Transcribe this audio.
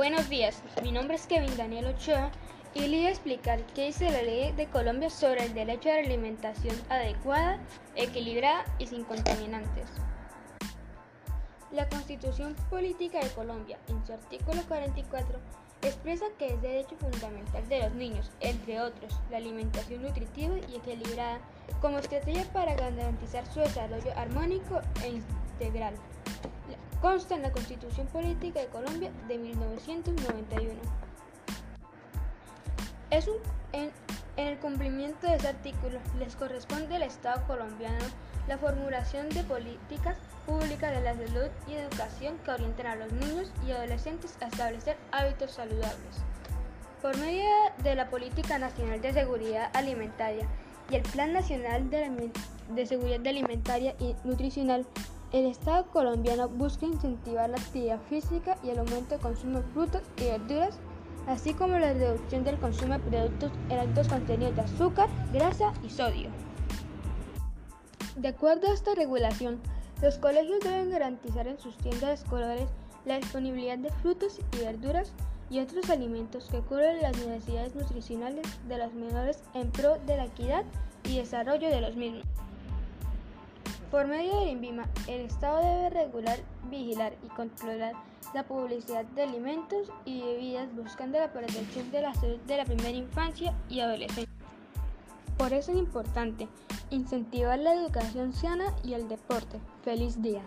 Buenos días, mi nombre es Kevin Daniel Ochoa y le voy a explicar qué dice la ley de Colombia sobre el derecho a la alimentación adecuada, equilibrada y sin contaminantes. La Constitución Política de Colombia, en su artículo 44, expresa que es derecho fundamental de los niños, entre otros, la alimentación nutritiva y equilibrada como estrategia para garantizar su desarrollo armónico e integral. Consta en la Constitución Política de Colombia de 1991. Es un, en, el cumplimiento de ese artículo les corresponde al Estado colombiano la formulación de políticas públicas de la salud y educación que orienten a los niños y adolescentes a establecer hábitos saludables. Por medio de la Política Nacional de Seguridad Alimentaria y el Plan Nacional de Seguridad Alimentaria y Nutricional, el Estado colombiano busca incentivar la actividad física y el aumento de consumo de frutas y verduras, así como la reducción del consumo de productos en altos contenidos de azúcar, grasa y sodio. De acuerdo a esta regulación, los colegios deben garantizar en sus tiendas escolares la disponibilidad de frutas y verduras y otros alimentos que cubren las necesidades nutricionales de los menores en pro de la equidad y desarrollo de los mismos. Por medio del INVIMA, el Estado debe regular, vigilar y controlar la publicidad de alimentos y bebidas buscando la protección de la salud de la primera infancia y adolescencia. Por eso es importante incentivar la educación sana y el deporte. ¡Feliz día!